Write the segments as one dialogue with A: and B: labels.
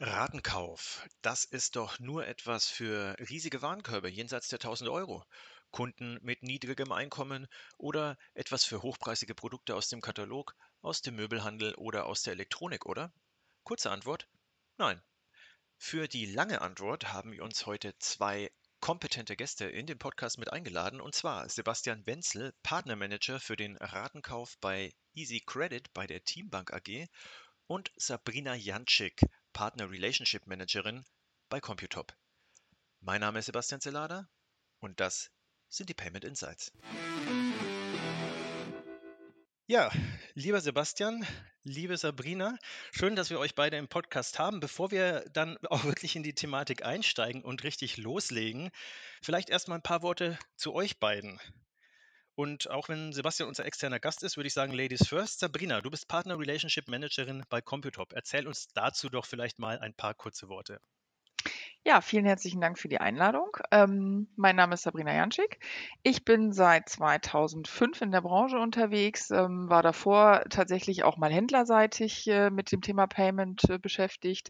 A: Ratenkauf, das ist doch nur etwas für riesige Warenkörbe jenseits der 1000 Euro. Kunden mit niedrigem Einkommen oder etwas für hochpreisige Produkte aus dem Katalog, aus dem Möbelhandel oder aus der Elektronik, oder? Kurze Antwort: Nein. Für die lange Antwort haben wir uns heute zwei kompetente Gäste in den Podcast mit eingeladen, und zwar Sebastian Wenzel, Partnermanager für den Ratenkauf bei Easy Credit bei der Teambank AG und Sabrina Janczyk, Partner Relationship Managerin bei Computop. Mein Name ist Sebastian Zelada und das sind die Payment Insights. Ja, lieber Sebastian, liebe Sabrina, schön, dass wir euch beide im Podcast haben. Bevor wir dann auch wirklich in die Thematik einsteigen und richtig loslegen, vielleicht erstmal ein paar Worte zu euch beiden. Und auch wenn Sebastian unser externer Gast ist, würde ich sagen, Ladies first. Sabrina, du bist Partner Relationship Managerin bei Computop. Erzähl uns dazu doch vielleicht mal ein paar kurze Worte.
B: Ja, vielen herzlichen Dank für die Einladung. Ähm, mein Name ist Sabrina Janschik. Ich bin seit 2005 in der Branche unterwegs, ähm, war davor tatsächlich auch mal händlerseitig äh, mit dem Thema Payment äh, beschäftigt.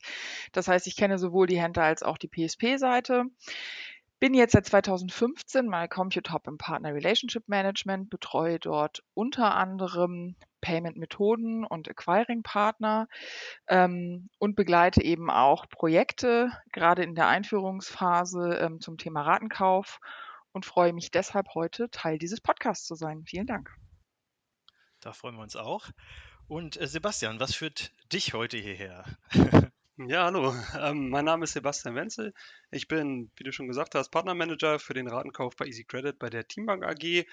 B: Das heißt, ich kenne sowohl die Händler als auch die PSP-Seite. Bin jetzt seit 2015 mal Computop im Partner Relationship Management, betreue dort unter anderem Payment-Methoden und Acquiring-Partner ähm, und begleite eben auch Projekte, gerade in der Einführungsphase ähm, zum Thema Ratenkauf und freue mich deshalb heute Teil dieses Podcasts zu sein. Vielen Dank.
A: Da freuen wir uns auch. Und äh, Sebastian, was führt dich heute hierher?
C: Ja, hallo. Ähm, mein Name ist Sebastian Wenzel. Ich bin, wie du schon gesagt hast, Partnermanager für den Ratenkauf bei Easy Credit bei der Teambank AG.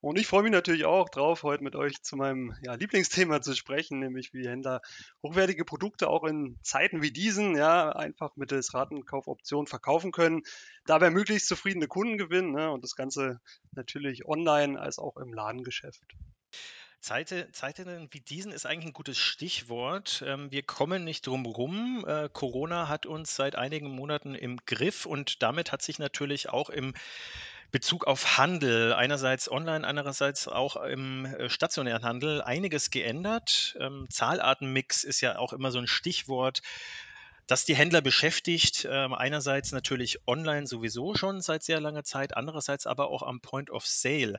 C: Und ich freue mich natürlich auch drauf, heute mit euch zu meinem ja, Lieblingsthema zu sprechen, nämlich wie Händler hochwertige Produkte auch in Zeiten wie diesen ja einfach mittels Ratenkaufoption verkaufen können, dabei möglichst zufriedene Kunden gewinnen ne, und das Ganze natürlich online als auch im Ladengeschäft.
A: Zeite, Zeiten wie diesen ist eigentlich ein gutes Stichwort. Ähm, wir kommen nicht drum rum. Äh, Corona hat uns seit einigen Monaten im Griff und damit hat sich natürlich auch im Bezug auf Handel, einerseits online, andererseits auch im äh, stationären Handel, einiges geändert. Ähm, Zahlartenmix ist ja auch immer so ein Stichwort das die Händler beschäftigt. Ähm, einerseits natürlich online sowieso schon seit sehr langer Zeit, andererseits aber auch am Point of Sale.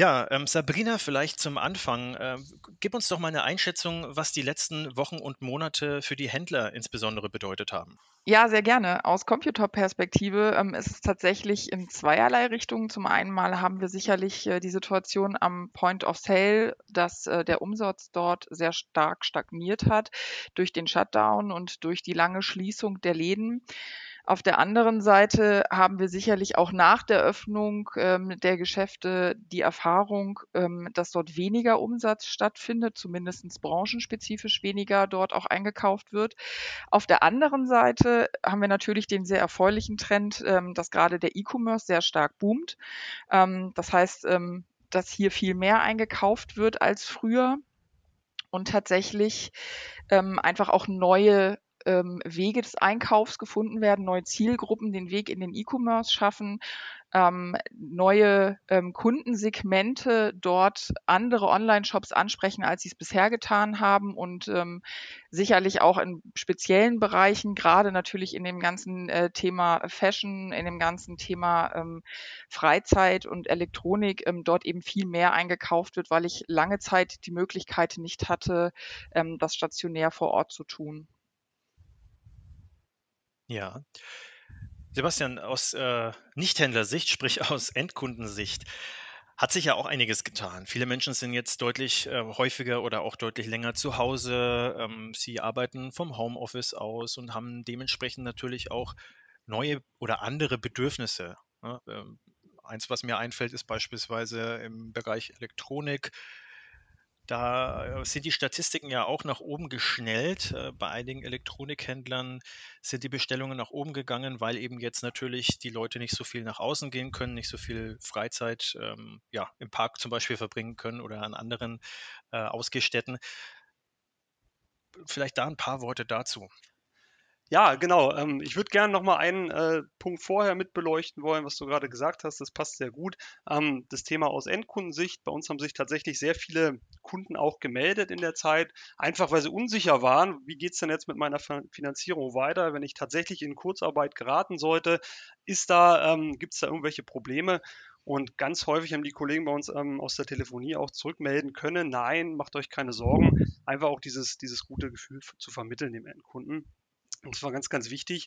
A: Ja, ähm, Sabrina, vielleicht zum Anfang. Äh, gib uns doch mal eine Einschätzung, was die letzten Wochen und Monate für die Händler insbesondere bedeutet haben.
B: Ja, sehr gerne. Aus Computer-Perspektive ähm, ist es tatsächlich in zweierlei Richtungen. Zum einen mal haben wir sicherlich äh, die Situation am Point of Sale, dass äh, der Umsatz dort sehr stark stagniert hat durch den Shutdown und durch die lange Schließung der Läden. Auf der anderen Seite haben wir sicherlich auch nach der Öffnung ähm, der Geschäfte die Erfahrung, ähm, dass dort weniger Umsatz stattfindet, zumindest branchenspezifisch weniger dort auch eingekauft wird. Auf der anderen Seite haben wir natürlich den sehr erfreulichen Trend, ähm, dass gerade der E-Commerce sehr stark boomt. Ähm, das heißt, ähm, dass hier viel mehr eingekauft wird als früher und tatsächlich ähm, einfach auch neue ähm, Wege des Einkaufs gefunden werden, neue Zielgruppen den Weg in den E-Commerce schaffen, ähm, neue ähm, Kundensegmente dort andere Online-Shops ansprechen, als sie es bisher getan haben und ähm, sicherlich auch in speziellen Bereichen, gerade natürlich in dem ganzen äh, Thema Fashion, in dem ganzen Thema ähm, Freizeit und Elektronik ähm, dort eben viel mehr eingekauft wird, weil ich lange Zeit die Möglichkeit nicht hatte, ähm, das stationär vor Ort zu tun.
A: Ja. Sebastian, aus äh, Nichthändlersicht, sprich aus Endkundensicht, hat sich ja auch einiges getan. Viele Menschen sind jetzt deutlich äh, häufiger oder auch deutlich länger zu Hause. Ähm, sie arbeiten vom Homeoffice aus und haben dementsprechend natürlich auch neue oder andere Bedürfnisse. Ne? Ähm, eins, was mir einfällt, ist beispielsweise im Bereich Elektronik da äh, sind die Statistiken ja auch nach oben geschnellt. Äh, bei einigen Elektronikhändlern sind die Bestellungen nach oben gegangen, weil eben jetzt natürlich die Leute nicht so viel nach außen gehen können, nicht so viel Freizeit ähm, ja, im Park zum Beispiel verbringen können oder an anderen äh, Ausgehstätten. vielleicht da ein paar Worte dazu.
C: Ja, genau. Ähm, ich würde gerne noch mal einen äh, Punkt vorher mit beleuchten wollen, was du gerade gesagt hast. Das passt sehr gut. Ähm, das Thema aus Endkundensicht. Bei uns haben sich tatsächlich sehr viele Kunden auch gemeldet in der Zeit, einfach weil sie unsicher waren. Wie geht es denn jetzt mit meiner Finanzierung weiter, wenn ich tatsächlich in Kurzarbeit geraten sollte? Ist da, ähm, gibt es da irgendwelche Probleme? Und ganz häufig haben die Kollegen bei uns ähm, aus der Telefonie auch zurückmelden können, nein, macht euch keine Sorgen, einfach auch dieses, dieses gute Gefühl zu vermitteln dem Endkunden. Das war ganz, ganz wichtig.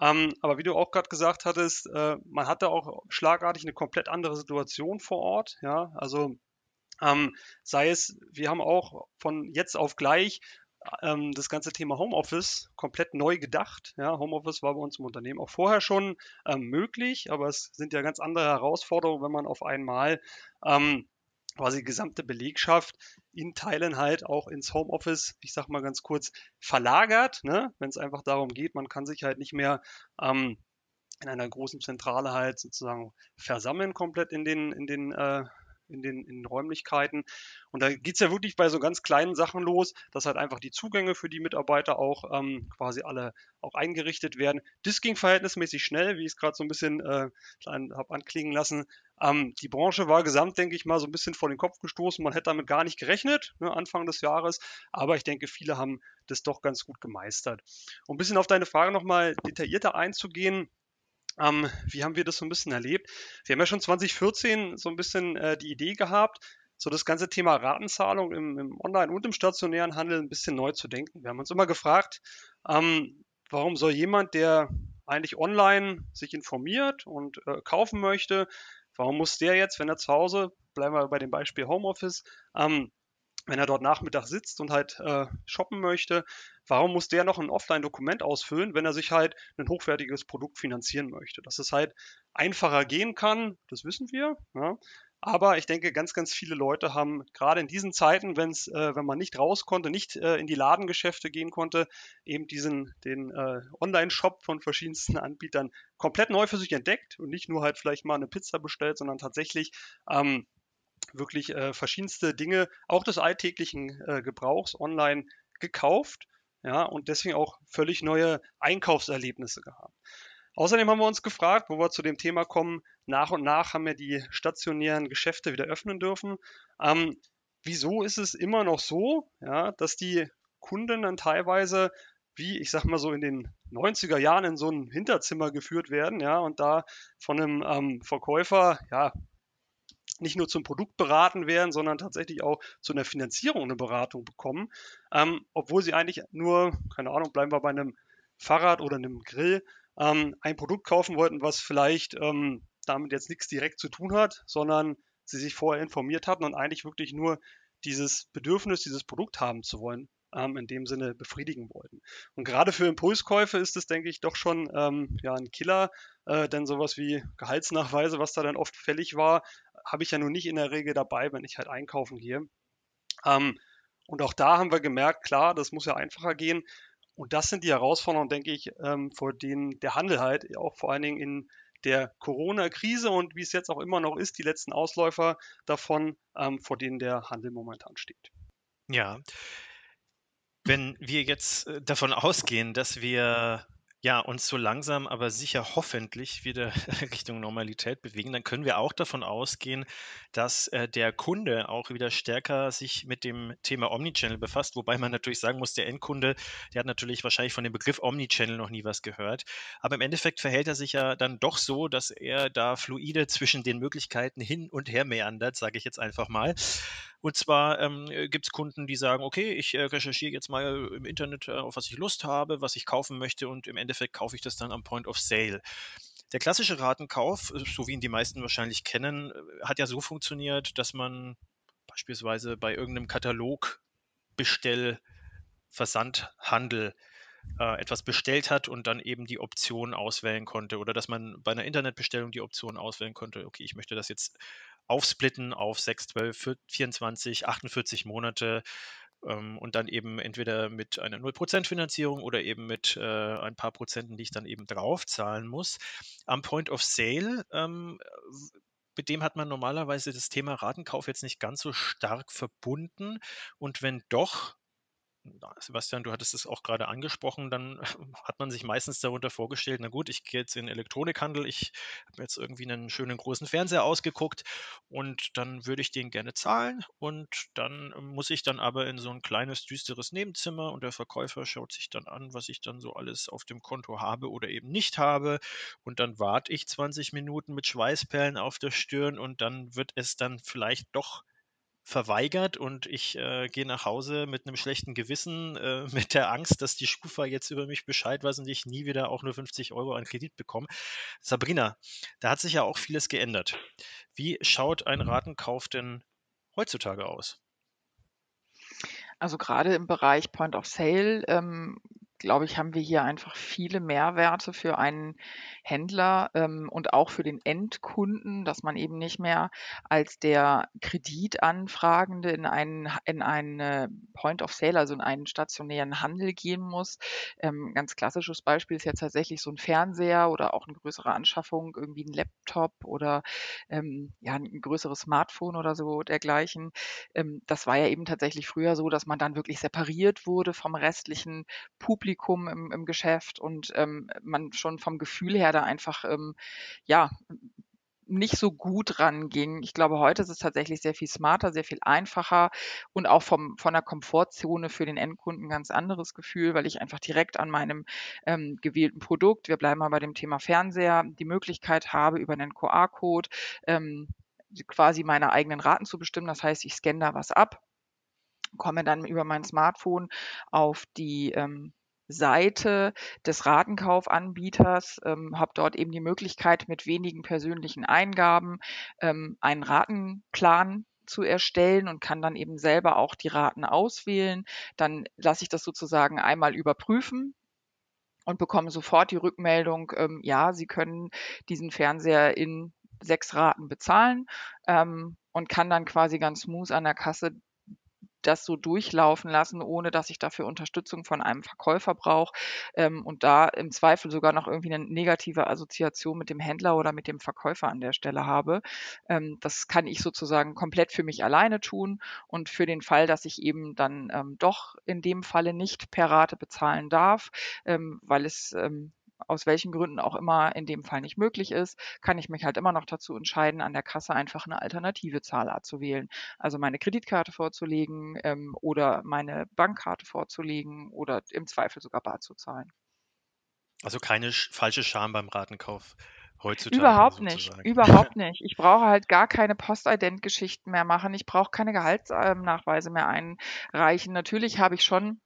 C: Ähm, aber wie du auch gerade gesagt hattest, äh, man hatte auch schlagartig eine komplett andere Situation vor Ort. Ja, also ähm, sei es, wir haben auch von jetzt auf gleich ähm, das ganze Thema Homeoffice komplett neu gedacht. Ja, Homeoffice war bei uns im Unternehmen auch vorher schon ähm, möglich, aber es sind ja ganz andere Herausforderungen, wenn man auf einmal ähm, quasi die gesamte Belegschaft in Teilen halt auch ins Homeoffice, ich sag mal ganz kurz, verlagert, ne? wenn es einfach darum geht, man kann sich halt nicht mehr ähm, in einer großen Zentrale halt sozusagen versammeln komplett in den, in den äh, in den, in den Räumlichkeiten. Und da geht es ja wirklich bei so ganz kleinen Sachen los, dass halt einfach die Zugänge für die Mitarbeiter auch ähm, quasi alle auch eingerichtet werden. Das ging verhältnismäßig schnell, wie ich es gerade so ein bisschen äh, habe anklingen lassen. Ähm, die Branche war gesamt, denke ich mal, so ein bisschen vor den Kopf gestoßen. Man hätte damit gar nicht gerechnet, ne, Anfang des Jahres. Aber ich denke, viele haben das doch ganz gut gemeistert. Um ein bisschen auf deine Frage nochmal detaillierter einzugehen, ähm, wie haben wir das so ein bisschen erlebt? Wir haben ja schon 2014 so ein bisschen äh, die Idee gehabt, so das ganze Thema Ratenzahlung im, im, Online- und im stationären Handel ein bisschen neu zu denken. Wir haben uns immer gefragt, ähm, warum soll jemand, der eigentlich online sich informiert und äh, kaufen möchte, warum muss der jetzt, wenn er zu Hause, bleiben wir bei dem Beispiel Homeoffice, ähm, wenn er dort Nachmittag sitzt und halt äh, shoppen möchte, warum muss der noch ein Offline-Dokument ausfüllen, wenn er sich halt ein hochwertiges Produkt finanzieren möchte? Dass es halt einfacher gehen kann, das wissen wir. Ja. Aber ich denke, ganz, ganz viele Leute haben gerade in diesen Zeiten, wenn's, äh, wenn man nicht raus konnte, nicht äh, in die Ladengeschäfte gehen konnte, eben diesen den äh, Online-Shop von verschiedensten Anbietern komplett neu für sich entdeckt und nicht nur halt vielleicht mal eine Pizza bestellt, sondern tatsächlich ähm, wirklich äh, verschiedenste Dinge, auch des alltäglichen äh, Gebrauchs online gekauft. Ja, und deswegen auch völlig neue Einkaufserlebnisse gehabt. Außerdem haben wir uns gefragt, wo wir zu dem Thema kommen, nach und nach haben wir die stationären Geschäfte wieder öffnen dürfen. Ähm, wieso ist es immer noch so, ja, dass die Kunden dann teilweise wie, ich sag mal so, in den 90er Jahren in so ein Hinterzimmer geführt werden, ja, und da von einem ähm, Verkäufer, ja, nicht nur zum Produkt beraten werden, sondern tatsächlich auch zu einer Finanzierung eine Beratung bekommen, ähm, obwohl sie eigentlich nur, keine Ahnung, bleiben wir bei einem Fahrrad oder einem Grill, ähm, ein Produkt kaufen wollten, was vielleicht ähm, damit jetzt nichts direkt zu tun hat, sondern sie sich vorher informiert hatten und eigentlich wirklich nur dieses Bedürfnis, dieses Produkt haben zu wollen, ähm, in dem Sinne befriedigen wollten. Und gerade für Impulskäufe ist es, denke ich, doch schon ähm, ja, ein Killer, äh, denn sowas wie Gehaltsnachweise, was da dann oft fällig war, habe ich ja nun nicht in der Regel dabei, wenn ich halt einkaufen gehe. Ähm, und auch da haben wir gemerkt, klar, das muss ja einfacher gehen. Und das sind die Herausforderungen, denke ich, ähm, vor denen der Handel halt auch vor allen Dingen in der Corona-Krise und wie es jetzt auch immer noch ist, die letzten Ausläufer davon, ähm, vor denen der Handel momentan steht.
A: Ja, wenn wir jetzt äh, davon ausgehen, dass wir ja, uns so langsam, aber sicher hoffentlich wieder Richtung Normalität bewegen, dann können wir auch davon ausgehen, dass äh, der Kunde auch wieder stärker sich mit dem Thema Omnichannel befasst, wobei man natürlich sagen muss, der Endkunde, der hat natürlich wahrscheinlich von dem Begriff Omnichannel noch nie was gehört. Aber im Endeffekt verhält er sich ja dann doch so, dass er da fluide zwischen den Möglichkeiten hin und her meandert, sage ich jetzt einfach mal. Und zwar ähm, gibt es Kunden, die sagen, okay, ich äh, recherchiere jetzt mal im Internet, äh, auf was ich Lust habe, was ich kaufen möchte und im Endeffekt kaufe ich das dann am Point of Sale. Der klassische Ratenkauf, äh, so wie ihn die meisten wahrscheinlich kennen, äh, hat ja so funktioniert, dass man beispielsweise bei irgendeinem Katalog Bestell, Versandhandel äh, etwas bestellt hat und dann eben die Option auswählen konnte oder dass man bei einer Internetbestellung die Option auswählen konnte, okay, ich möchte das jetzt aufsplitten auf 6, 12, 24, 48 Monate ähm, und dann eben entweder mit einer 0% Finanzierung oder eben mit äh, ein paar Prozenten, die ich dann eben drauf zahlen muss. Am Point of Sale ähm, mit dem hat man normalerweise das Thema Ratenkauf jetzt nicht ganz so stark verbunden. Und wenn doch, Sebastian, du hattest es auch gerade angesprochen, dann hat man sich meistens darunter vorgestellt, na gut, ich gehe jetzt in den Elektronikhandel, ich habe jetzt irgendwie einen schönen großen Fernseher ausgeguckt und dann würde ich den gerne zahlen und dann muss ich dann aber in so ein kleines, düsteres Nebenzimmer und der Verkäufer schaut sich dann an, was ich dann so alles auf dem Konto habe oder eben nicht habe und dann warte ich 20 Minuten mit Schweißperlen auf der Stirn und dann wird es dann vielleicht doch verweigert und ich äh, gehe nach Hause mit einem schlechten Gewissen, äh, mit der Angst, dass die Schufa jetzt über mich Bescheid weiß und ich nie wieder auch nur 50 Euro an Kredit bekomme. Sabrina, da hat sich ja auch vieles geändert. Wie schaut ein Ratenkauf denn heutzutage aus?
B: Also gerade im Bereich Point of Sale ähm, glaube ich, haben wir hier einfach viele Mehrwerte für einen Händler ähm, und auch für den Endkunden, dass man eben nicht mehr als der Kreditanfragende in einen, in einen Point of Sale, also in einen stationären Handel gehen muss. Ähm, ganz klassisches Beispiel ist jetzt tatsächlich so ein Fernseher oder auch eine größere Anschaffung, irgendwie ein Laptop oder ähm, ja, ein größeres Smartphone oder so dergleichen. Ähm, das war ja eben tatsächlich früher so, dass man dann wirklich separiert wurde vom restlichen Publikum Publikum im, im Geschäft und ähm, man schon vom Gefühl her da einfach ähm, ja nicht so gut ranging. Ich glaube, heute ist es tatsächlich sehr viel smarter, sehr viel einfacher und auch vom, von der Komfortzone für den Endkunden ganz anderes Gefühl, weil ich einfach direkt an meinem ähm, gewählten Produkt, wir bleiben mal bei dem Thema Fernseher, die Möglichkeit habe, über einen QR-Code ähm, quasi meine eigenen Raten zu bestimmen. Das heißt, ich scanne da was ab, komme dann über mein Smartphone auf die ähm, Seite des Ratenkaufanbieters, ähm, habe dort eben die Möglichkeit, mit wenigen persönlichen Eingaben ähm, einen Ratenplan zu erstellen und kann dann eben selber auch die Raten auswählen. Dann lasse ich das sozusagen einmal überprüfen und bekomme sofort die Rückmeldung, ähm, ja, Sie können diesen Fernseher in sechs Raten bezahlen ähm, und kann dann quasi ganz smooth an der Kasse das so durchlaufen lassen, ohne dass ich dafür Unterstützung von einem Verkäufer brauche ähm, und da im Zweifel sogar noch irgendwie eine negative Assoziation mit dem Händler oder mit dem Verkäufer an der Stelle habe. Ähm, das kann ich sozusagen komplett für mich alleine tun und für den Fall, dass ich eben dann ähm, doch in dem Falle nicht per Rate bezahlen darf, ähm, weil es ähm, aus welchen Gründen auch immer in dem Fall nicht möglich ist, kann ich mich halt immer noch dazu entscheiden, an der Kasse einfach eine alternative Zahlart zu wählen. Also meine Kreditkarte vorzulegen ähm, oder meine Bankkarte vorzulegen oder im Zweifel sogar bar zu zahlen.
A: Also keine falsche Scham beim Ratenkauf heutzutage.
B: Überhaupt sozusagen. nicht, überhaupt nicht. Ich brauche halt gar keine Postident-Geschichten mehr machen. Ich brauche keine Gehaltsnachweise mehr einreichen. Natürlich habe ich schon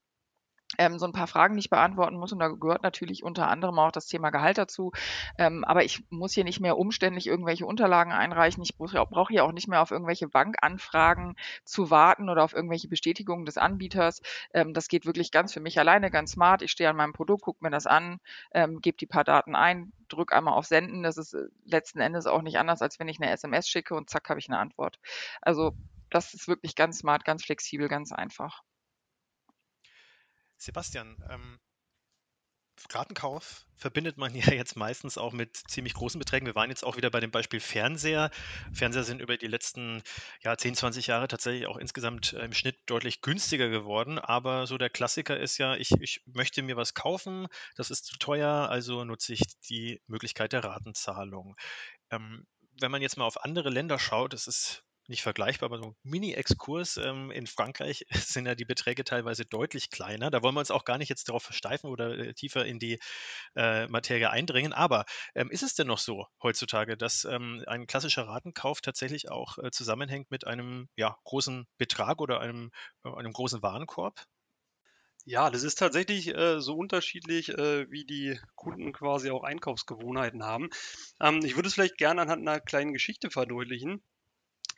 B: ähm, so ein paar Fragen, ich beantworten muss. Und da gehört natürlich unter anderem auch das Thema Gehalt dazu. Ähm, aber ich muss hier nicht mehr umständlich irgendwelche Unterlagen einreichen. Ich brauche hier auch nicht mehr auf irgendwelche Bankanfragen zu warten oder auf irgendwelche Bestätigungen des Anbieters. Ähm, das geht wirklich ganz für mich alleine, ganz smart. Ich stehe an meinem Produkt, gucke mir das an, ähm, gebe die paar Daten ein, drücke einmal auf Senden. Das ist äh, letzten Endes auch nicht anders, als wenn ich eine SMS schicke und zack, habe ich eine Antwort. Also das ist wirklich ganz smart, ganz flexibel, ganz einfach.
A: Sebastian, ähm, Ratenkauf verbindet man ja jetzt meistens auch mit ziemlich großen Beträgen. Wir waren jetzt auch wieder bei dem Beispiel Fernseher. Fernseher sind über die letzten ja, 10, 20 Jahre tatsächlich auch insgesamt äh, im Schnitt deutlich günstiger geworden. Aber so der Klassiker ist ja, ich, ich möchte mir was kaufen, das ist zu teuer, also nutze ich die Möglichkeit der Ratenzahlung. Ähm, wenn man jetzt mal auf andere Länder schaut, das ist nicht vergleichbar, aber so ein Mini-Exkurs. Ähm, in Frankreich sind ja die Beträge teilweise deutlich kleiner. Da wollen wir uns auch gar nicht jetzt darauf versteifen oder äh, tiefer in die äh, Materie eindringen. Aber ähm, ist es denn noch so heutzutage, dass ähm, ein klassischer Ratenkauf tatsächlich auch äh, zusammenhängt mit einem ja, großen Betrag oder einem, äh, einem großen Warenkorb?
C: Ja, das ist tatsächlich äh, so unterschiedlich, äh, wie die Kunden quasi auch Einkaufsgewohnheiten haben. Ähm, ich würde es vielleicht gerne anhand einer kleinen Geschichte verdeutlichen.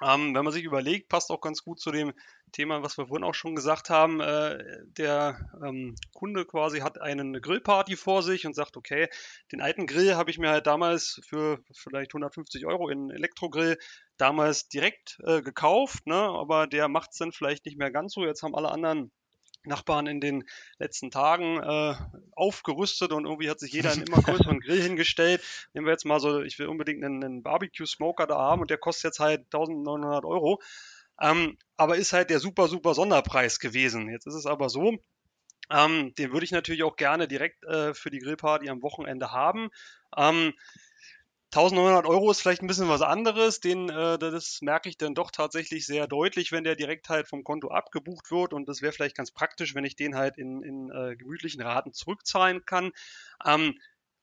C: Ähm, wenn man sich überlegt, passt auch ganz gut zu dem Thema, was wir vorhin auch schon gesagt haben. Äh, der ähm, Kunde quasi hat eine Grillparty vor sich und sagt, okay, den alten Grill habe ich mir halt damals für vielleicht 150 Euro in Elektrogrill damals direkt äh, gekauft, ne? aber der macht es dann vielleicht nicht mehr ganz so. Jetzt haben alle anderen Nachbarn in den letzten Tagen äh, aufgerüstet und irgendwie hat sich jeder einen immer größeren Grill hingestellt. Nehmen wir jetzt mal so, ich will unbedingt einen, einen Barbecue-Smoker da haben und der kostet jetzt halt 1900 Euro. ähm, aber ist halt der super, super Sonderpreis gewesen. Jetzt ist es aber so, ähm, den würde ich natürlich auch gerne direkt äh, für die Grillparty am Wochenende haben. Ähm, 1900 Euro ist vielleicht ein bisschen was anderes. Den, äh, das merke ich dann doch tatsächlich sehr deutlich, wenn der direkt halt vom Konto abgebucht wird. Und das wäre vielleicht ganz praktisch, wenn ich den halt in, in äh, gemütlichen Raten zurückzahlen kann. Ähm,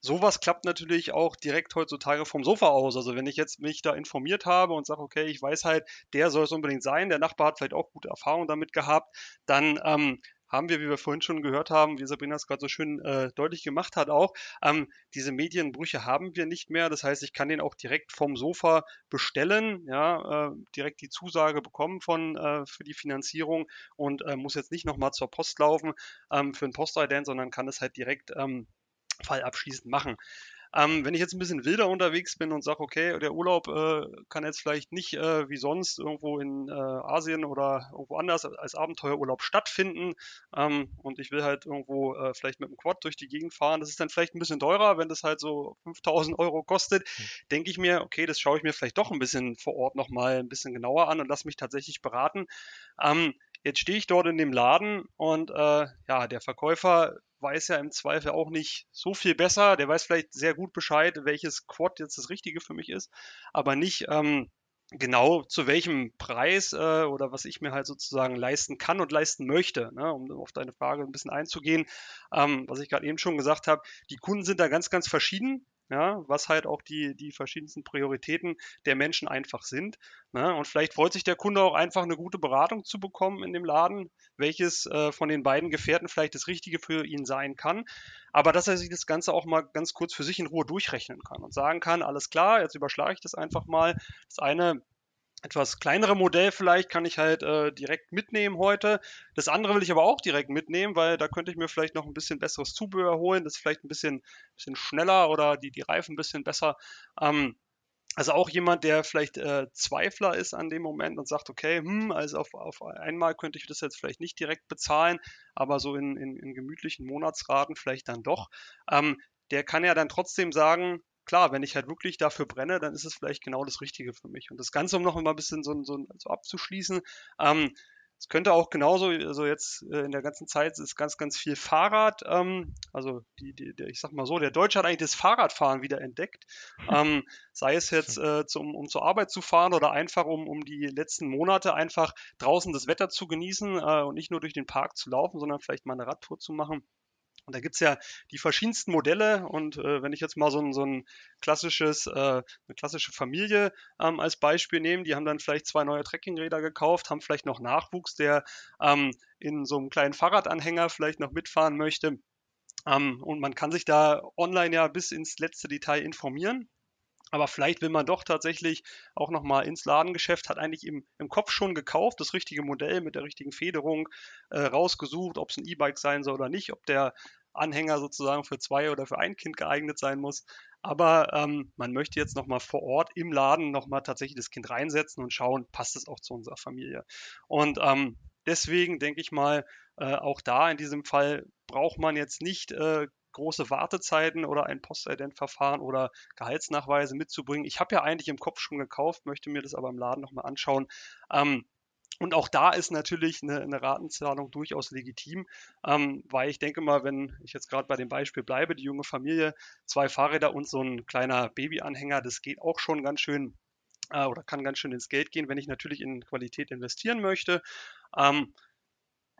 C: sowas klappt natürlich auch direkt heutzutage vom Sofa aus. Also wenn ich jetzt mich da informiert habe und sage, okay, ich weiß halt, der soll es unbedingt sein, der Nachbar hat vielleicht auch gute Erfahrungen damit gehabt, dann ähm, haben wir, wie wir vorhin schon gehört haben, wie Sabrina es gerade so schön äh, deutlich gemacht hat, auch, ähm, diese Medienbrüche haben wir nicht mehr. Das heißt, ich kann den auch direkt vom Sofa bestellen, ja, äh, direkt die Zusage bekommen von, äh, für die Finanzierung und äh, muss jetzt nicht nochmal zur Post laufen ähm, für ein Postident, sondern kann es halt direkt ähm, fallabschließend machen. Ähm, wenn ich jetzt ein bisschen wilder unterwegs bin und sage, okay, der Urlaub äh, kann jetzt vielleicht nicht äh, wie sonst irgendwo in äh, Asien oder irgendwo anders als Abenteuerurlaub stattfinden ähm, und ich will halt irgendwo äh, vielleicht mit dem Quad durch die Gegend fahren, das ist dann vielleicht ein bisschen teurer, wenn das halt so 5000 Euro kostet, mhm. denke ich mir, okay, das schaue ich mir vielleicht doch ein bisschen vor Ort nochmal ein bisschen genauer an und lasse mich tatsächlich beraten. Ähm, Jetzt stehe ich dort in dem Laden und äh, ja, der Verkäufer weiß ja im Zweifel auch nicht so viel besser. Der weiß vielleicht sehr gut Bescheid, welches Quad jetzt das Richtige für mich ist, aber nicht ähm, genau zu welchem Preis äh, oder was ich mir halt sozusagen leisten kann und leisten möchte. Ne? Um auf deine Frage ein bisschen einzugehen, ähm, was ich gerade eben schon gesagt habe, die Kunden sind da ganz, ganz verschieden ja, was halt auch die, die verschiedensten Prioritäten der Menschen einfach sind. Ne? Und vielleicht freut sich der Kunde auch einfach eine gute Beratung zu bekommen in dem Laden, welches äh, von den beiden Gefährten vielleicht das Richtige für ihn sein kann. Aber dass er sich das Ganze auch mal ganz kurz für sich in Ruhe durchrechnen kann und sagen kann, alles klar, jetzt überschlage ich das einfach mal. Das eine etwas kleinere Modell vielleicht kann ich halt äh, direkt mitnehmen heute. Das andere will ich aber auch direkt mitnehmen, weil da könnte ich mir vielleicht noch ein bisschen besseres Zubehör holen, das ist vielleicht ein bisschen, bisschen schneller oder die, die Reifen ein bisschen besser. Ähm, also auch jemand, der vielleicht äh, Zweifler ist an dem Moment und sagt, okay, hm, also auf, auf einmal könnte ich das jetzt vielleicht nicht direkt bezahlen, aber so in, in, in gemütlichen Monatsraten vielleicht dann doch. Ähm, der kann ja dann trotzdem sagen, klar, wenn ich halt wirklich dafür brenne, dann ist es vielleicht genau das Richtige für mich. Und das Ganze, um noch mal ein bisschen so, so, so abzuschließen, ähm, es könnte auch genauso, also jetzt äh, in der ganzen Zeit ist ganz, ganz viel Fahrrad. Ähm, also die, die, der, ich sag mal so, der Deutsche hat eigentlich das Fahrradfahren wieder entdeckt. Ähm, sei es jetzt äh, zum, um zur Arbeit zu fahren oder einfach um, um die letzten Monate einfach draußen das Wetter zu genießen äh, und nicht nur durch den Park zu laufen, sondern vielleicht mal eine Radtour zu machen. Und da gibt's ja die verschiedensten Modelle. Und äh, wenn ich jetzt mal so ein, so ein klassisches, äh, eine klassische Familie ähm, als Beispiel nehme, die haben dann vielleicht zwei neue Trekkingräder gekauft, haben vielleicht noch Nachwuchs, der ähm, in so einem kleinen Fahrradanhänger vielleicht noch mitfahren möchte. Ähm, und man kann sich da online ja bis ins letzte Detail informieren. Aber vielleicht will man doch tatsächlich auch nochmal ins Ladengeschäft, hat eigentlich im, im Kopf schon gekauft, das richtige Modell mit der richtigen Federung äh, rausgesucht, ob es ein E-Bike sein soll oder nicht, ob der Anhänger sozusagen für zwei oder für ein Kind geeignet sein muss. Aber ähm, man möchte jetzt nochmal vor Ort im Laden nochmal tatsächlich das Kind reinsetzen und schauen, passt es auch zu unserer Familie. Und ähm, deswegen denke ich mal, äh, auch da in diesem Fall braucht man jetzt nicht äh, große Wartezeiten oder ein Postident-Verfahren oder Gehaltsnachweise mitzubringen. Ich habe ja eigentlich im Kopf schon gekauft, möchte mir das aber im Laden nochmal anschauen. Ähm, und auch da ist natürlich eine, eine Ratenzahlung durchaus legitim, ähm, weil ich denke mal, wenn ich jetzt gerade bei dem Beispiel bleibe, die junge Familie, zwei Fahrräder und so ein kleiner Babyanhänger, das geht auch schon ganz schön äh, oder kann ganz schön ins Geld gehen, wenn ich natürlich in Qualität investieren möchte. Ähm,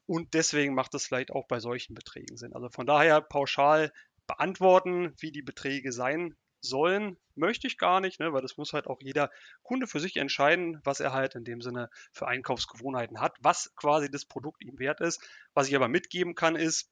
C: und deswegen macht es vielleicht auch bei solchen Beträgen Sinn. Also von daher pauschal beantworten, wie die Beträge sein sollen, möchte ich gar nicht, ne, weil das muss halt auch jeder Kunde für sich entscheiden, was er halt in dem Sinne für Einkaufsgewohnheiten hat, was quasi das Produkt ihm wert ist. Was ich aber mitgeben kann, ist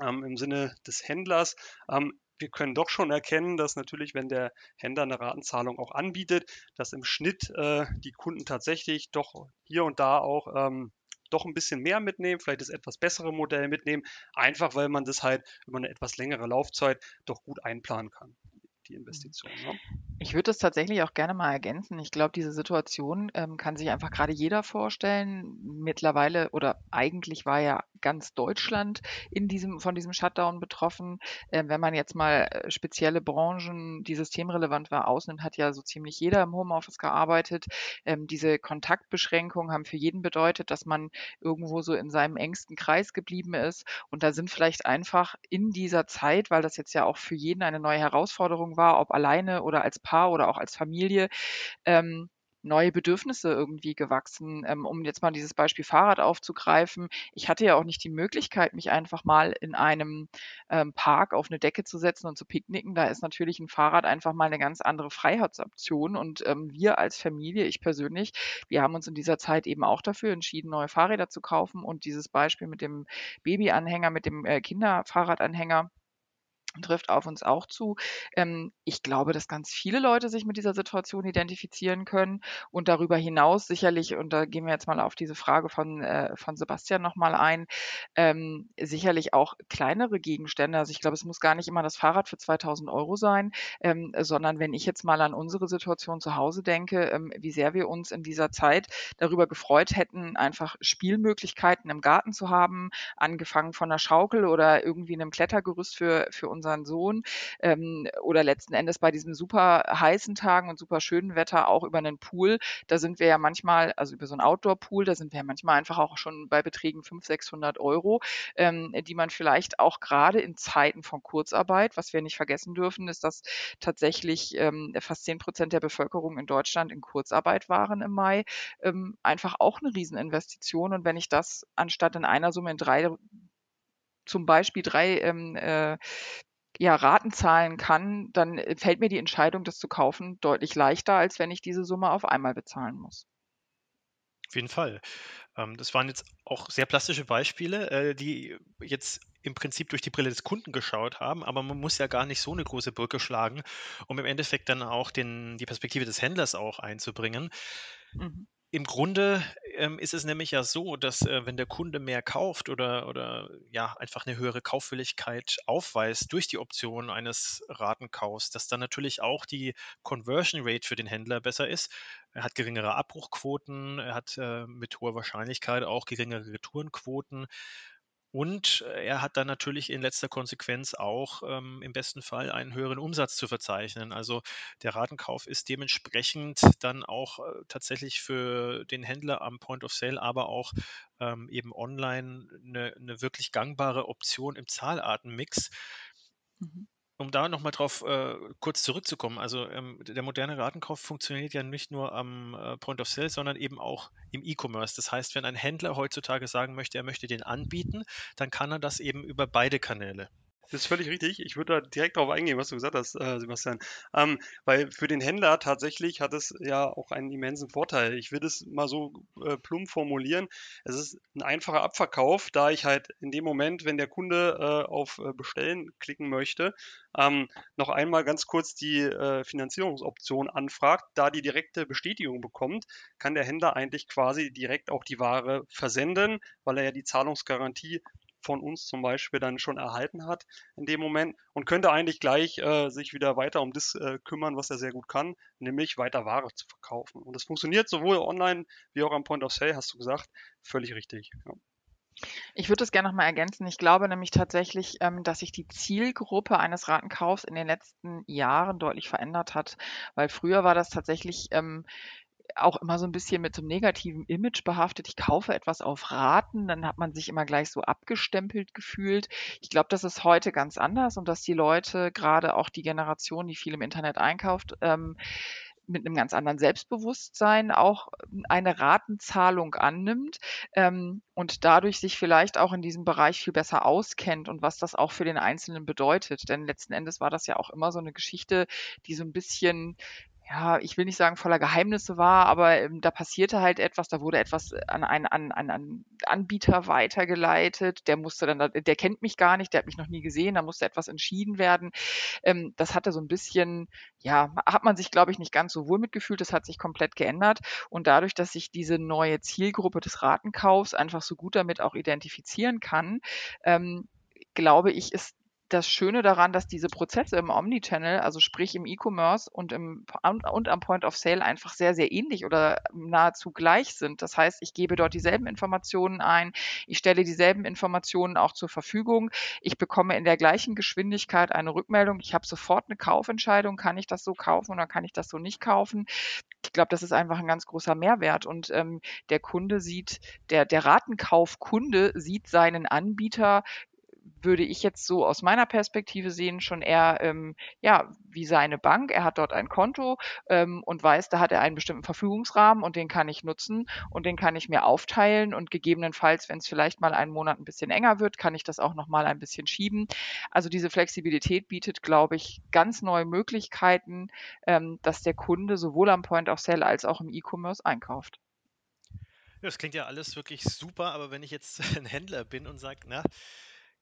C: ähm, im Sinne des Händlers, ähm, wir können doch schon erkennen, dass natürlich, wenn der Händler eine Ratenzahlung auch anbietet, dass im Schnitt äh, die Kunden tatsächlich doch hier und da auch ähm, doch ein bisschen mehr mitnehmen, vielleicht das etwas bessere Modell mitnehmen, einfach weil man das halt über eine etwas längere Laufzeit doch gut einplanen kann, die Investition. Ne?
B: Ich würde das tatsächlich auch gerne mal ergänzen. Ich glaube, diese Situation ähm, kann sich einfach gerade jeder vorstellen. Mittlerweile oder eigentlich war ja ganz Deutschland in diesem, von diesem Shutdown betroffen. Ähm, wenn man jetzt mal äh, spezielle Branchen, die systemrelevant war, ausnimmt, hat ja so ziemlich jeder im Homeoffice gearbeitet. Ähm, diese Kontaktbeschränkungen haben für jeden bedeutet, dass man irgendwo so in seinem engsten Kreis geblieben ist. Und da sind vielleicht einfach in dieser Zeit, weil das jetzt ja auch für jeden eine neue Herausforderung war, ob alleine oder als Paar oder auch als Familie, ähm, neue Bedürfnisse irgendwie gewachsen. Ähm, um jetzt mal dieses Beispiel Fahrrad aufzugreifen. Ich hatte ja auch nicht die Möglichkeit, mich einfach mal in einem ähm, Park auf eine Decke zu setzen und zu picknicken. Da ist natürlich ein Fahrrad einfach mal eine ganz andere Freiheitsoption. Und ähm, wir als Familie, ich persönlich, wir haben uns in dieser Zeit eben auch dafür entschieden, neue Fahrräder zu kaufen. Und dieses Beispiel mit dem Babyanhänger, mit dem äh, Kinderfahrradanhänger, trifft auf uns auch zu. Ähm, ich glaube, dass ganz viele Leute sich mit dieser Situation identifizieren können und darüber hinaus sicherlich, und da gehen wir jetzt mal auf diese Frage von, äh, von Sebastian nochmal ein, ähm, sicherlich auch kleinere Gegenstände. Also ich glaube, es muss gar nicht immer das Fahrrad für 2000 Euro sein, ähm, sondern wenn ich jetzt mal an unsere Situation zu Hause denke, wie sehr wir uns in dieser Zeit darüber gefreut hätten, einfach Spielmöglichkeiten im Garten zu haben, angefangen von einer Schaukel oder irgendwie einem Klettergerüst für, für uns unseren Sohn ähm, oder letzten Endes bei diesen super heißen Tagen und super schönen Wetter auch über einen Pool. Da sind wir ja manchmal, also über so einen Outdoor-Pool, da sind wir ja manchmal einfach auch schon bei Beträgen 500, 600 Euro, ähm, die man vielleicht auch gerade in Zeiten von Kurzarbeit, was wir nicht vergessen dürfen, ist, dass tatsächlich ähm, fast 10 Prozent der Bevölkerung in Deutschland in Kurzarbeit waren im Mai, ähm, einfach auch eine Rieseninvestition. Und wenn ich das anstatt in einer Summe in drei zum Beispiel drei ähm, äh, ja, Raten zahlen kann, dann äh, fällt mir die Entscheidung, das zu kaufen, deutlich leichter, als wenn ich diese Summe auf einmal bezahlen muss.
A: Auf jeden Fall. Ähm, das waren jetzt auch sehr plastische Beispiele, äh, die jetzt im Prinzip durch die Brille des Kunden geschaut haben, aber man muss ja gar nicht so eine große Brücke schlagen, um im Endeffekt dann auch den, die Perspektive des Händlers auch einzubringen. Mhm. Im Grunde ähm, ist es nämlich ja so, dass äh, wenn der Kunde mehr kauft oder, oder ja einfach eine höhere Kaufwilligkeit aufweist durch die Option eines Ratenkaufs, dass dann natürlich auch die Conversion Rate für den Händler besser ist. Er hat geringere Abbruchquoten, er hat äh, mit hoher Wahrscheinlichkeit auch geringere Retourenquoten. Und äh, er hat dann natürlich in letzter Konsequenz auch ähm, im besten Fall einen höheren Umsatz zu verzeichnen. Also der Ratenkauf ist dementsprechend dann auch äh, tatsächlich für den Händler am Point of Sale, aber auch ähm, eben online eine, eine wirklich gangbare Option im Zahlartenmix. Mhm um da nochmal drauf äh, kurz zurückzukommen, also ähm, der moderne Ratenkauf funktioniert ja nicht nur am äh, Point of Sale, sondern eben auch im E-Commerce. Das heißt, wenn ein Händler heutzutage sagen möchte, er möchte den anbieten, dann kann er das eben über beide Kanäle.
C: Das ist völlig richtig. Ich würde da direkt darauf eingehen, was du gesagt hast, äh, Sebastian. Ähm, weil für den Händler tatsächlich hat es ja auch einen immensen Vorteil. Ich will es mal so äh, plump formulieren. Es ist ein einfacher Abverkauf, da ich halt in dem Moment, wenn der Kunde äh, auf äh, Bestellen klicken möchte, ähm, noch einmal ganz kurz die äh, Finanzierungsoption anfragt. Da die direkte Bestätigung bekommt, kann der Händler eigentlich quasi direkt auch die Ware versenden, weil er ja die Zahlungsgarantie von uns zum Beispiel dann schon erhalten hat in dem Moment und könnte eigentlich gleich äh, sich wieder weiter um das äh, kümmern, was er sehr gut kann, nämlich weiter Ware zu verkaufen. Und das funktioniert sowohl online wie auch am Point of Sale, hast du gesagt, völlig richtig. Ja.
B: Ich würde das gerne nochmal ergänzen. Ich glaube nämlich tatsächlich, ähm, dass sich die Zielgruppe eines Ratenkaufs in den letzten Jahren deutlich verändert hat, weil früher war das tatsächlich ähm, auch immer so ein bisschen mit so einem negativen Image behaftet. Ich kaufe etwas auf Raten, dann hat man sich immer gleich so abgestempelt gefühlt. Ich glaube, das ist heute ganz anders und dass die Leute, gerade auch die Generation, die viel im Internet einkauft, ähm, mit einem ganz anderen Selbstbewusstsein auch eine Ratenzahlung annimmt ähm, und dadurch sich vielleicht auch in diesem Bereich viel besser auskennt und was das auch für den Einzelnen bedeutet. Denn letzten Endes war das ja auch immer so eine Geschichte, die so ein bisschen ja, ich will nicht sagen voller Geheimnisse war, aber ähm, da passierte halt etwas, da wurde etwas an einen an, an, an Anbieter weitergeleitet, der musste dann, der kennt mich gar nicht, der hat mich noch nie gesehen, da musste etwas entschieden werden. Ähm, das hatte so ein bisschen, ja, hat man sich, glaube ich, nicht ganz so wohl mitgefühlt, das hat sich komplett geändert und dadurch, dass sich diese neue Zielgruppe des Ratenkaufs einfach so gut damit auch identifizieren kann, ähm, glaube ich, ist das Schöne daran, dass diese Prozesse im Omnichannel, also sprich im E-Commerce und, und am Point of Sale einfach sehr, sehr ähnlich oder nahezu gleich sind. Das heißt, ich gebe dort dieselben Informationen ein, ich stelle dieselben Informationen auch zur Verfügung, ich bekomme in der gleichen Geschwindigkeit eine Rückmeldung, ich habe sofort eine Kaufentscheidung, kann ich das so kaufen oder kann ich das so nicht kaufen. Ich glaube, das ist einfach ein ganz großer Mehrwert und ähm, der Kunde sieht, der, der Ratenkaufkunde sieht seinen Anbieter würde ich jetzt so aus meiner Perspektive sehen, schon eher ähm, ja, wie seine Bank. Er hat dort ein Konto ähm, und weiß, da hat er einen bestimmten Verfügungsrahmen und den kann ich nutzen und den kann ich mir aufteilen und gegebenenfalls, wenn es vielleicht mal einen Monat ein bisschen enger wird, kann ich das auch noch mal ein bisschen schieben. Also diese Flexibilität bietet, glaube ich, ganz neue Möglichkeiten, ähm, dass der Kunde sowohl am Point of Sale als auch im E-Commerce einkauft.
A: das klingt ja alles wirklich super, aber wenn ich jetzt ein Händler bin und sage, na,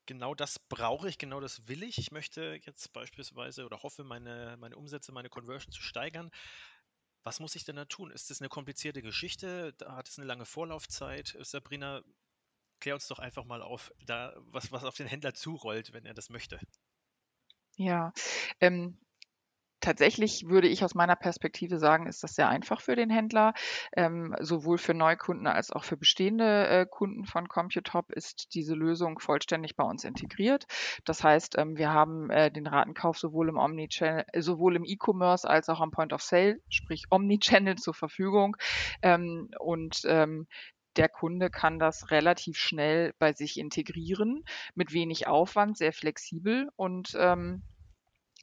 A: genau das brauche ich, genau das will ich. Ich möchte jetzt beispielsweise oder hoffe, meine, meine Umsätze, meine Conversion zu steigern. Was muss ich denn da tun? Ist das eine komplizierte Geschichte? Da hat es eine lange Vorlaufzeit? Sabrina, klär uns doch einfach mal auf, da, was, was auf den Händler zurollt, wenn er das möchte.
B: Ja, ähm, tatsächlich würde ich aus meiner Perspektive sagen, ist das sehr einfach für den Händler. Ähm, sowohl für Neukunden als auch für bestehende äh, Kunden von Computop ist diese Lösung vollständig bei uns integriert. Das heißt, ähm, wir haben äh, den Ratenkauf sowohl im Omnichannel, sowohl im E-Commerce als auch am Point of Sale, sprich Omnichannel zur Verfügung. Ähm, und ähm, der Kunde kann das relativ schnell bei sich integrieren, mit wenig Aufwand, sehr flexibel und ähm,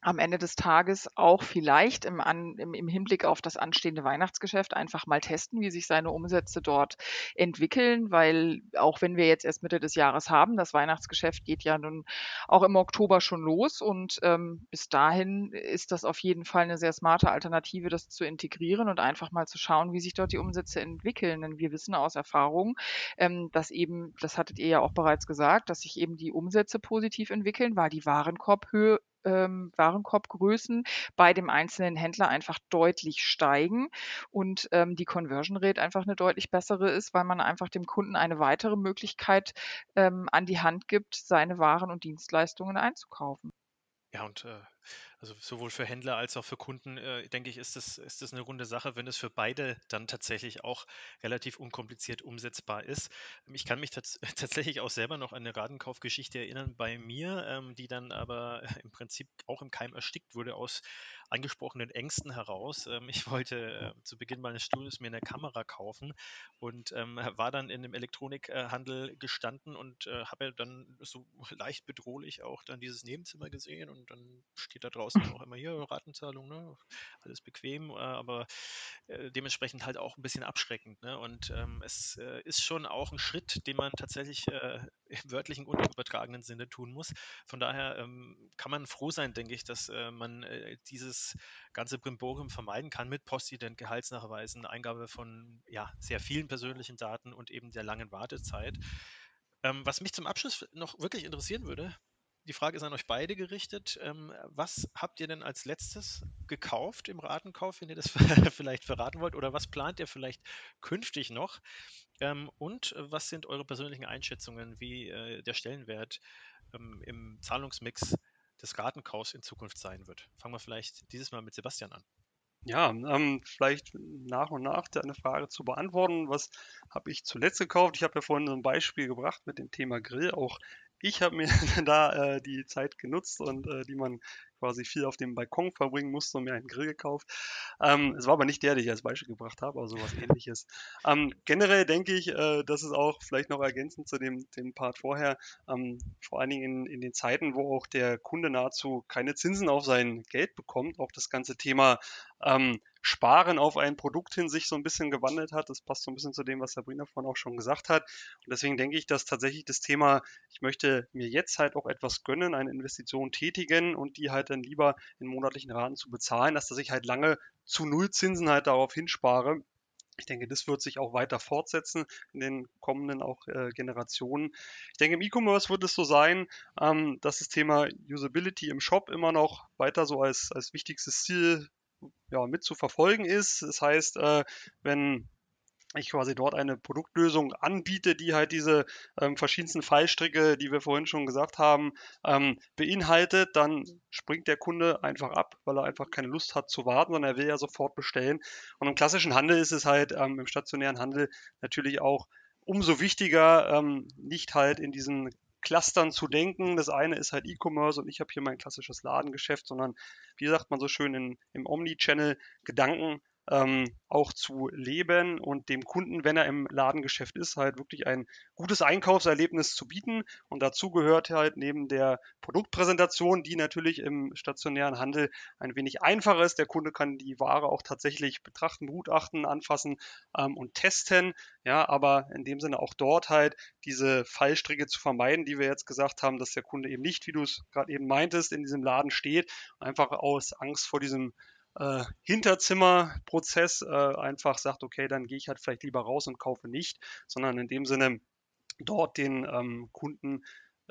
B: am Ende des Tages auch vielleicht im, An, im, im, Hinblick auf das anstehende Weihnachtsgeschäft einfach mal testen, wie sich seine Umsätze dort entwickeln, weil auch wenn wir jetzt erst Mitte des Jahres haben, das Weihnachtsgeschäft geht ja nun auch im Oktober schon los und ähm, bis dahin ist das auf jeden Fall eine sehr smarte Alternative, das zu integrieren und einfach mal zu schauen, wie sich dort die Umsätze entwickeln. Denn wir wissen aus Erfahrung, ähm, dass eben, das hattet ihr ja auch bereits gesagt, dass sich eben die Umsätze positiv entwickeln, weil die Warenkorbhöhe ähm, Warenkorbgrößen bei dem einzelnen Händler einfach deutlich steigen und ähm, die Conversion Rate einfach eine deutlich bessere ist, weil man einfach dem Kunden eine weitere Möglichkeit ähm, an die Hand gibt, seine Waren und Dienstleistungen einzukaufen.
A: Ja, und äh, also sowohl für Händler als auch für Kunden, äh, denke ich, ist das, ist das eine runde Sache, wenn es für beide dann tatsächlich auch relativ unkompliziert umsetzbar ist. Ähm, ich kann mich tats tatsächlich auch selber noch an eine Radenkaufgeschichte erinnern bei mir, ähm, die dann aber im Prinzip auch im Keim erstickt wurde aus angesprochenen Ängsten heraus. Ähm, ich wollte äh, zu Beginn meines Studiums mir eine Kamera kaufen und ähm, war dann in einem Elektronikhandel gestanden und äh, habe dann so leicht bedrohlich auch dann dieses Nebenzimmer gesehen und dann steht da draußen auch immer hier Ratenzahlung, ne? alles bequem, äh, aber äh, dementsprechend halt auch ein bisschen abschreckend. Ne? Und ähm, es äh, ist schon auch ein Schritt, den man tatsächlich äh, im wörtlichen und übertragenen Sinne tun muss. Von daher ähm, kann man froh sein, denke ich, dass man dieses dieses ganze Brimborium vermeiden kann mit Postident, Gehaltsnachweisen, Eingabe von ja, sehr vielen persönlichen Daten und eben der langen Wartezeit. Ähm, was mich zum Abschluss noch wirklich interessieren würde, die Frage ist an euch beide gerichtet. Ähm, was habt ihr denn als letztes gekauft im Ratenkauf, wenn ihr das vielleicht verraten wollt? Oder was plant ihr vielleicht künftig noch? Ähm, und was sind eure persönlichen Einschätzungen, wie äh, der Stellenwert ähm, im Zahlungsmix des Gartenkaufs in Zukunft sein wird. Fangen wir vielleicht dieses Mal mit Sebastian an.
C: Ja, ähm, vielleicht nach und nach deine Frage zu beantworten. Was habe ich zuletzt gekauft? Ich habe ja vorhin so ein Beispiel gebracht mit dem Thema Grill. Auch ich habe mir da äh, die Zeit genutzt und äh, die man quasi viel auf dem Balkon verbringen musste und mir einen Grill gekauft. Ähm, es war aber nicht der, den ich als Beispiel gebracht habe, aber sowas ähnliches. Ähm, generell denke ich, äh, das ist auch vielleicht noch ergänzend zu dem, dem Part vorher, ähm, vor allen Dingen in, in den Zeiten, wo auch der Kunde nahezu keine Zinsen auf sein Geld bekommt, auch das ganze Thema ähm, Sparen auf ein Produkt hin sich so ein bisschen gewandelt hat. Das passt so ein bisschen zu dem, was Sabrina vorhin auch schon gesagt hat. Und deswegen denke ich, dass tatsächlich das Thema, ich möchte mir jetzt halt auch etwas gönnen, eine Investition tätigen und die halt dann lieber in monatlichen Raten zu bezahlen, dass dass ich halt lange zu Nullzinsen halt darauf hinspare. Ich denke, das wird sich auch weiter fortsetzen in den kommenden auch äh, Generationen. Ich denke, im E-Commerce wird es so sein, ähm, dass das Thema Usability im Shop immer noch weiter so als, als wichtigstes Ziel ja, mit zu verfolgen ist. Das heißt, äh, wenn ich quasi dort eine Produktlösung anbiete, die halt diese ähm, verschiedensten Fallstricke, die wir vorhin schon gesagt haben, ähm, beinhaltet, dann springt der Kunde einfach ab, weil er einfach keine Lust hat zu warten, sondern er will ja sofort bestellen. Und im klassischen Handel ist es halt ähm, im stationären Handel natürlich auch umso wichtiger, ähm, nicht halt in diesen Clustern zu denken. Das eine ist halt E-Commerce und ich habe hier mein klassisches Ladengeschäft, sondern wie sagt man so schön in, im Omni-Channel Gedanken ähm, auch zu leben und dem Kunden, wenn er im Ladengeschäft ist, halt wirklich ein gutes Einkaufserlebnis zu bieten. Und dazu gehört halt neben der Produktpräsentation, die natürlich im stationären Handel ein wenig einfacher ist. Der Kunde kann die Ware auch tatsächlich betrachten, begutachten, anfassen ähm, und testen. Ja, aber in dem Sinne auch dort halt diese Fallstricke zu vermeiden, die wir jetzt gesagt haben, dass der Kunde eben nicht, wie du es gerade eben meintest, in diesem Laden steht, einfach aus Angst vor diesem äh, Hinterzimmerprozess äh, einfach sagt, okay, dann gehe ich halt vielleicht lieber raus und kaufe nicht, sondern in dem Sinne dort den ähm, Kunden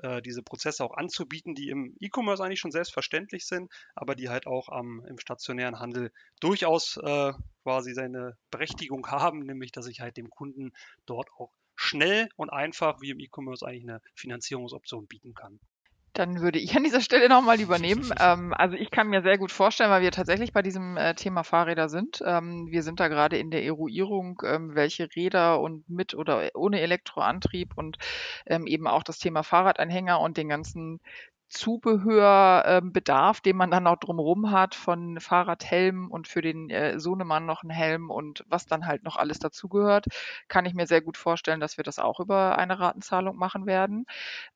C: äh, diese Prozesse auch anzubieten, die im E-Commerce eigentlich schon selbstverständlich sind, aber die halt auch ähm, im stationären Handel durchaus äh, quasi seine Berechtigung haben, nämlich dass ich halt dem Kunden dort auch schnell und einfach wie im E-Commerce eigentlich eine Finanzierungsoption bieten kann.
B: Dann würde ich an dieser Stelle nochmal übernehmen. ähm, also ich kann mir sehr gut vorstellen, weil wir tatsächlich bei diesem äh, Thema Fahrräder sind. Ähm, wir sind da gerade in der Eruierung, ähm, welche Räder und mit oder ohne Elektroantrieb und ähm, eben auch das Thema Fahrradanhänger und den ganzen Zubehörbedarf, ähm, den man dann auch drumherum hat, von Fahrradhelm und für den äh, Sohnemann noch ein Helm und was dann halt noch alles dazugehört, kann ich mir sehr gut vorstellen, dass wir das auch über eine Ratenzahlung machen werden.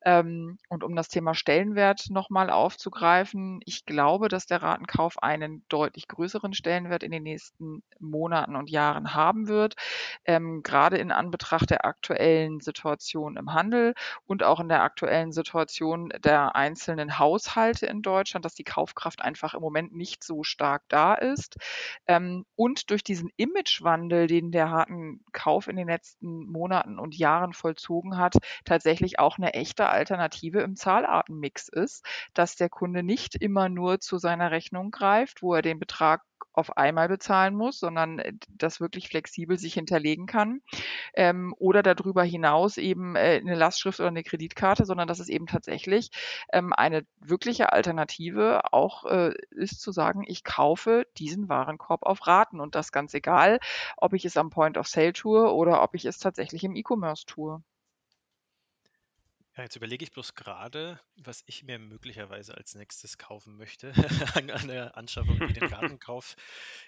B: Ähm, und um das Thema Stellenwert nochmal aufzugreifen, ich glaube, dass der Ratenkauf einen deutlich größeren Stellenwert in den nächsten Monaten und Jahren haben wird, ähm, gerade in Anbetracht der aktuellen Situation im Handel und auch in der aktuellen Situation der einzelnen einzelnen Haushalte in Deutschland, dass die Kaufkraft einfach im Moment nicht so stark da ist. Ähm, und durch diesen Imagewandel, den der harten Kauf in den letzten Monaten und Jahren vollzogen hat, tatsächlich auch eine echte Alternative im Zahlartenmix ist, dass der Kunde nicht immer nur zu seiner Rechnung greift, wo er den Betrag auf einmal bezahlen muss, sondern äh, das wirklich flexibel sich hinterlegen kann. Ähm, oder darüber hinaus eben äh, eine Lastschrift oder eine Kreditkarte, sondern dass es eben tatsächlich ähm, eine wirkliche Alternative auch äh, ist zu sagen, ich kaufe diesen Warenkorb auf Raten und das ganz egal, ob ich es am Point of Sale tue oder ob ich es tatsächlich im E-Commerce tue.
A: Ja, jetzt überlege ich bloß gerade, was ich mir möglicherweise als nächstes kaufen möchte an einer Anschaffung, die den Gartenkauf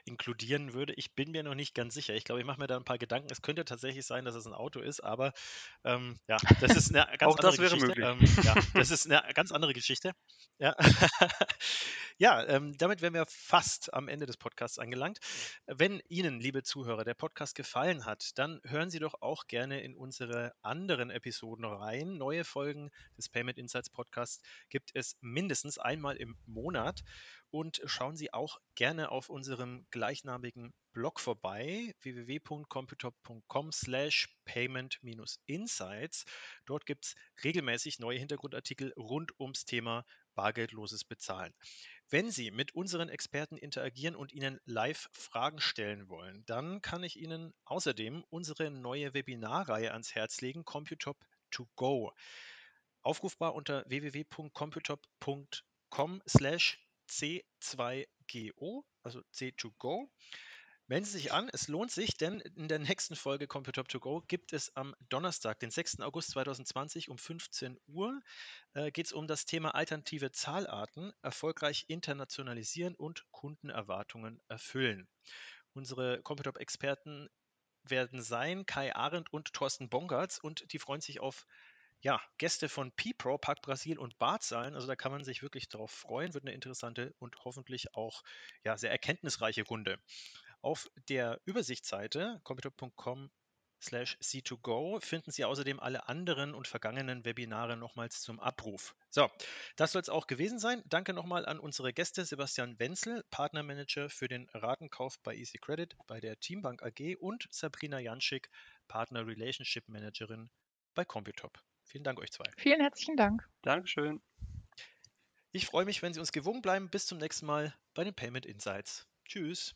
A: inkludieren würde. Ich bin mir noch nicht ganz sicher. Ich glaube, ich mache mir da ein paar Gedanken. Es könnte tatsächlich sein, dass es ein Auto ist, aber ähm, ja, das ist eine ganz
C: Auch
A: andere
C: das wäre
A: Geschichte.
C: möglich.
A: Ähm, ja, das ist eine ganz andere Geschichte. Ja, ja ähm, damit wären wir fast am Ende des Podcasts angelangt. Wenn Ihnen, liebe Zuhörer, der Podcast gefallen hat, dann hören Sie doch auch gerne in unsere anderen Episoden rein. Neue Folgen des Payment Insights Podcasts gibt es mindestens einmal im Monat. Und schauen Sie auch gerne auf unserem gleichnamigen Blog vorbei, www.computop.com slash payment-insights. Dort gibt es regelmäßig neue Hintergrundartikel rund ums Thema bargeldloses Bezahlen. Wenn Sie mit unseren Experten interagieren und ihnen live Fragen stellen wollen, dann kann ich Ihnen außerdem unsere neue Webinarreihe ans Herz legen, Computop to go aufrufbar unter www.computop.com slash C2GO, also C2Go. Melden Sie sich an, es lohnt sich, denn in der nächsten Folge Computop to Go gibt es am Donnerstag, den 6. August 2020 um 15 Uhr, äh, geht es um das Thema alternative Zahlarten, erfolgreich internationalisieren und Kundenerwartungen erfüllen. Unsere Computop-Experten werden sein Kai Arendt und Thorsten Bongartz und die freuen sich auf ja, Gäste von P-Pro, Park Brasil und sein. Also da kann man sich wirklich darauf freuen. Wird eine interessante und hoffentlich auch ja, sehr erkenntnisreiche Runde. Auf der Übersichtsseite computer.com C2Go finden Sie außerdem alle anderen und vergangenen Webinare nochmals zum Abruf. So, das soll es auch gewesen sein. Danke nochmal an unsere Gäste Sebastian Wenzel, Partnermanager für den Ratenkauf bei Easy Credit bei der Teambank AG und Sabrina Janschik, Partner Relationship Managerin bei Computop. Vielen Dank euch zwei.
B: Vielen herzlichen Dank.
C: Dankeschön.
A: Ich freue mich, wenn Sie uns gewogen bleiben. Bis zum nächsten Mal bei den Payment Insights. Tschüss.